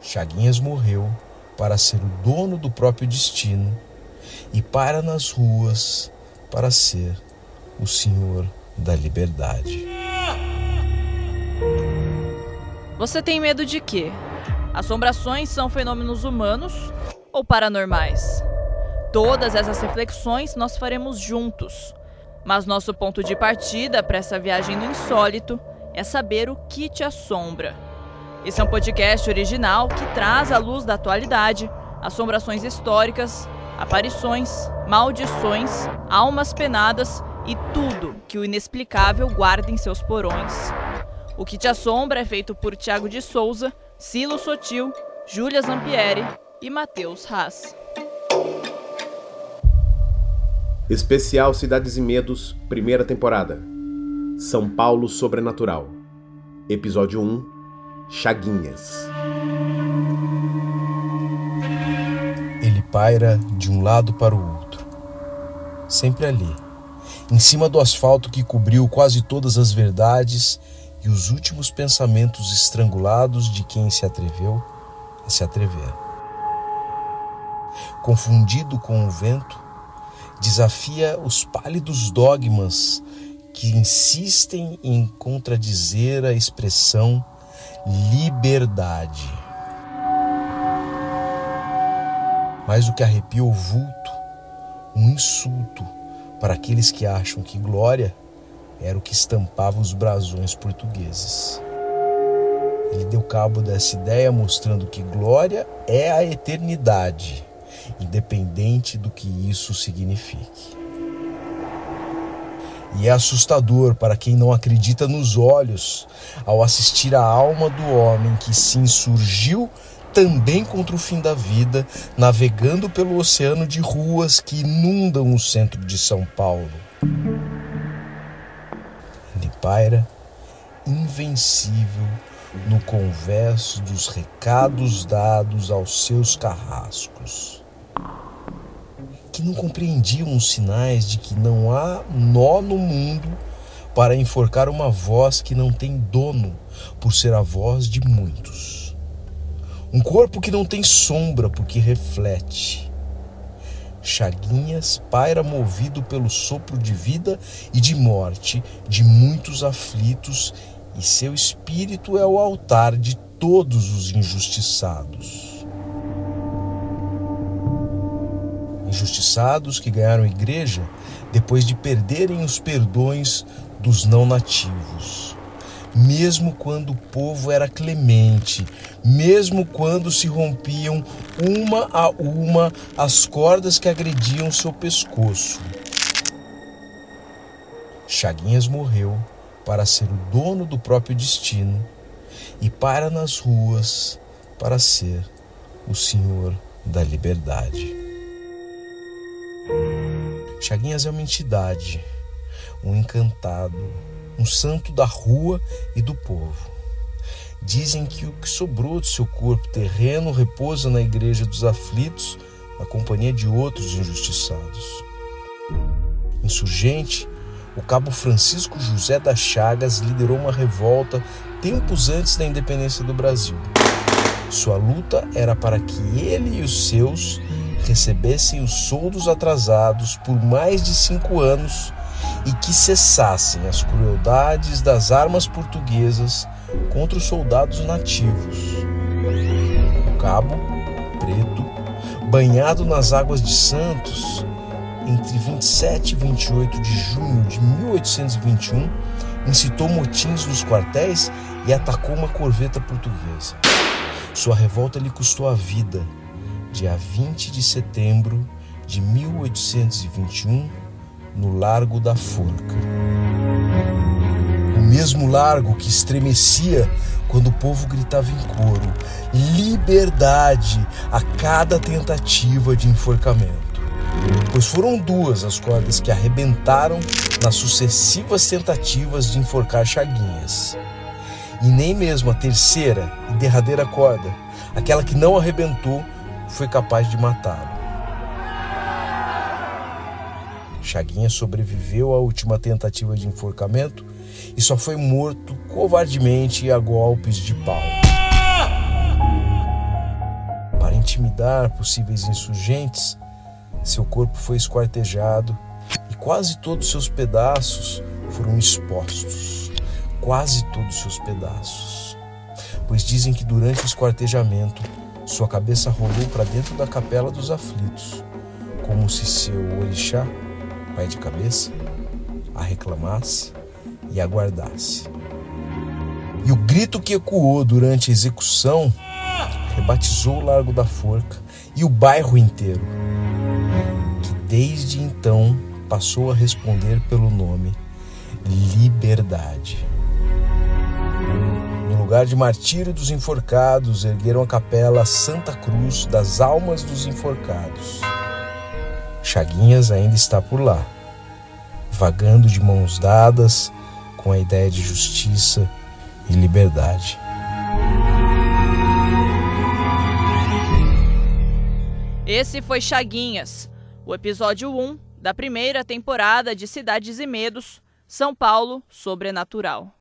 Chaguinhas morreu para ser o dono do próprio destino e para nas ruas para ser o senhor da liberdade. Você tem medo de quê? Assombrações são fenômenos humanos ou paranormais? Todas essas reflexões nós faremos juntos. Mas nosso ponto de partida para essa viagem no insólito é saber o que te assombra. Esse é um podcast original que traz à luz da atualidade assombrações históricas, aparições, maldições, almas penadas e tudo que o inexplicável guarda em seus porões. O que te assombra é feito por Tiago de Souza, Silo Sotil, Júlia Zampieri e Matheus Haas. Especial Cidades e Medos, primeira temporada. São Paulo Sobrenatural. Episódio 1 Chaguinhas. Ele paira de um lado para o outro, sempre ali, em cima do asfalto que cobriu quase todas as verdades e os últimos pensamentos estrangulados de quem se atreveu a se atrever. Confundido com o vento, desafia os pálidos dogmas que insistem em contradizer a expressão liberdade. Mais do que arrepia o vulto, um insulto para aqueles que acham que glória era o que estampava os brasões portugueses. Ele deu cabo dessa ideia mostrando que glória é a eternidade, independente do que isso signifique. E é assustador para quem não acredita nos olhos ao assistir a alma do homem que se insurgiu também contra o fim da vida, navegando pelo oceano de ruas que inundam o centro de São Paulo. Ele paira invencível no converso dos recados dados aos seus carrascos que não compreendiam os sinais de que não há nó no mundo para enforcar uma voz que não tem dono, por ser a voz de muitos. Um corpo que não tem sombra, porque reflete. Chaguinhas paira movido pelo sopro de vida e de morte de muitos aflitos, e seu espírito é o altar de todos os injustiçados. Injustiçados que ganharam igreja depois de perderem os perdões dos não nativos. Mesmo quando o povo era clemente, mesmo quando se rompiam uma a uma as cordas que agrediam seu pescoço. Chaguinhas morreu para ser o dono do próprio destino e para nas ruas para ser o senhor da liberdade. Chaguinhas é uma entidade, um encantado, um santo da rua e do povo. Dizem que o que sobrou de seu corpo terreno repousa na igreja dos aflitos, na companhia de outros injustiçados. Insurgente, o cabo Francisco José das Chagas liderou uma revolta tempos antes da independência do Brasil. Sua luta era para que ele e os seus recebessem os soldos atrasados por mais de cinco anos e que cessassem as crueldades das armas portuguesas contra os soldados nativos. O cabo, preto, banhado nas águas de Santos, entre 27 e 28 de junho de 1821, incitou motins nos quartéis e atacou uma corveta portuguesa. Sua revolta lhe custou a vida dia 20 de setembro de 1821, no Largo da Forca. O mesmo largo que estremecia quando o povo gritava em coro: liberdade a cada tentativa de enforcamento. Pois foram duas as cordas que arrebentaram nas sucessivas tentativas de enforcar Chaguinhas. E nem mesmo a terceira e derradeira corda, aquela que não arrebentou, foi capaz de matá-lo. Chaguinha sobreviveu à última tentativa de enforcamento e só foi morto covardemente a golpes de pau. liquidar possíveis insurgentes, seu corpo foi esquartejado e quase todos seus pedaços foram expostos. Quase todos seus pedaços. Pois dizem que durante o esquartejamento, sua cabeça rolou para dentro da capela dos aflitos, como se seu orixá, pai de cabeça, a reclamasse e aguardasse. E o grito que ecoou durante a execução rebatizou o Largo da Forca e o bairro inteiro, que desde então passou a responder pelo nome Liberdade. Lugar de martírio dos enforcados, ergueram a capela Santa Cruz das Almas dos Enforcados. Chaguinhas ainda está por lá, vagando de mãos dadas com a ideia de justiça e liberdade. Esse foi Chaguinhas, o episódio 1 da primeira temporada de Cidades e Medos, São Paulo Sobrenatural.